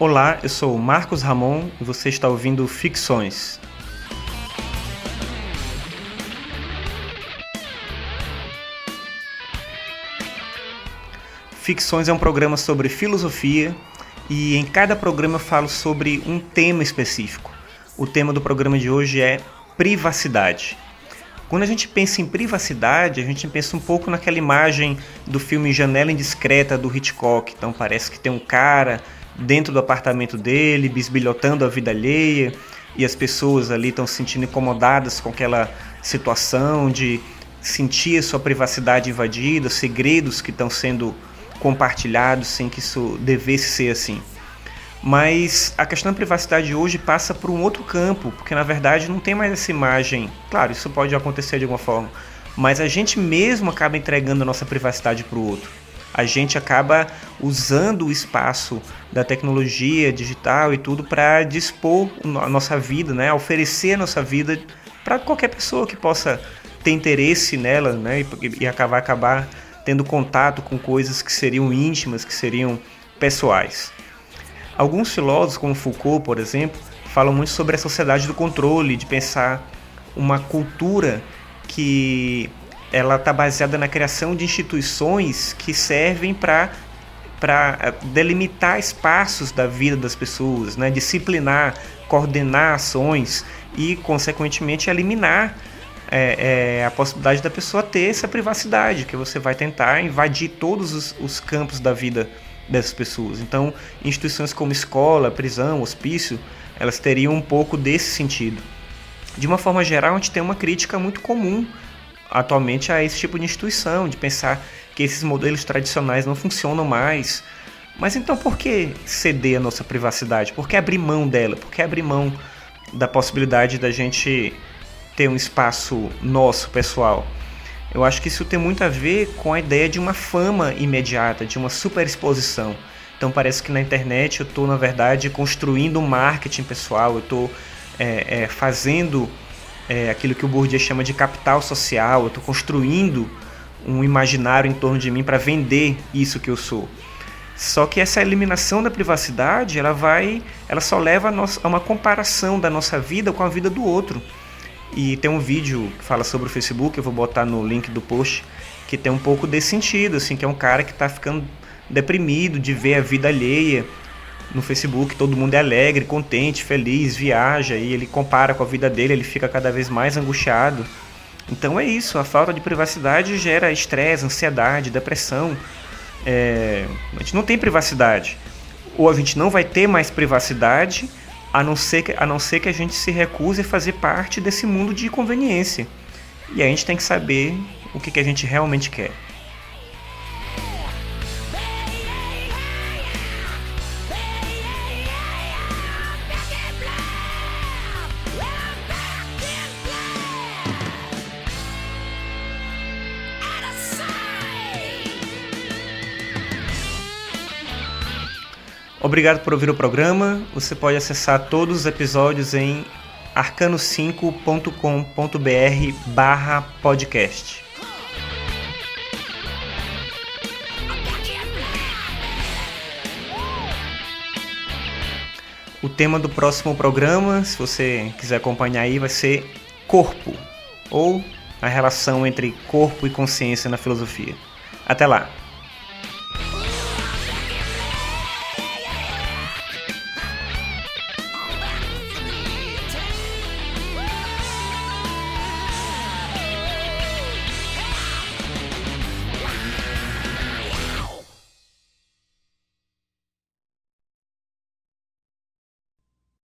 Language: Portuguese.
Olá, eu sou Marcos Ramon e você está ouvindo Ficções. Ficções é um programa sobre filosofia e em cada programa eu falo sobre um tema específico. O tema do programa de hoje é privacidade. Quando a gente pensa em privacidade, a gente pensa um pouco naquela imagem do filme Janela Indiscreta do Hitchcock. Então parece que tem um cara dentro do apartamento dele, bisbilhotando a vida alheia, e as pessoas ali estão se sentindo incomodadas com aquela situação de sentir a sua privacidade invadida, segredos que estão sendo compartilhados sem que isso devesse ser assim. Mas a questão da privacidade hoje passa por um outro campo, porque na verdade não tem mais essa imagem. Claro, isso pode acontecer de alguma forma, mas a gente mesmo acaba entregando a nossa privacidade para o outro a gente acaba usando o espaço da tecnologia digital e tudo para dispor a nossa vida, né? oferecer a nossa vida para qualquer pessoa que possa ter interesse nela né? e, e acabar, acabar tendo contato com coisas que seriam íntimas, que seriam pessoais. Alguns filósofos, como Foucault, por exemplo, falam muito sobre a sociedade do controle, de pensar uma cultura que ela está baseada na criação de instituições que servem para para eh, delimitar espaços da vida das pessoas, né? disciplinar, coordenar ações e, consequentemente, eliminar é, é, a possibilidade da pessoa ter essa privacidade, que você vai tentar invadir todos os, os campos da vida dessas pessoas. Então, instituições como escola, prisão, hospício, elas teriam um pouco desse sentido. De uma forma geral, a gente tem uma crítica muito comum atualmente a esse tipo de instituição, de pensar que esses modelos tradicionais não funcionam mais. Mas então por que ceder a nossa privacidade? Por que abrir mão dela? Por que abrir mão da possibilidade da gente ter um espaço nosso, pessoal? Eu acho que isso tem muito a ver com a ideia de uma fama imediata, de uma superexposição. Então parece que na internet eu estou, na verdade, construindo um marketing pessoal, eu estou é, é, fazendo é, aquilo que o Bourdieu chama de capital social, eu estou construindo um imaginário em torno de mim para vender isso que eu sou. Só que essa eliminação da privacidade, ela vai, ela só leva a, nossa, a uma comparação da nossa vida com a vida do outro. E tem um vídeo que fala sobre o Facebook, eu vou botar no link do post, que tem um pouco desse sentido, assim, que é um cara que está ficando deprimido de ver a vida alheia no Facebook todo mundo é alegre, contente, feliz, viaja e ele compara com a vida dele, ele fica cada vez mais angustiado. Então é isso, a falta de privacidade gera estresse, ansiedade, depressão. É, a gente não tem privacidade. Ou a gente não vai ter mais privacidade, a não ser que a, não ser que a gente se recuse a fazer parte desse mundo de conveniência. E a gente tem que saber o que, que a gente realmente quer. Obrigado por ouvir o programa. Você pode acessar todos os episódios em arcano5.com.br barra podcast. O tema do próximo programa, se você quiser acompanhar aí, vai ser corpo, ou a relação entre corpo e consciência na filosofia. Até lá!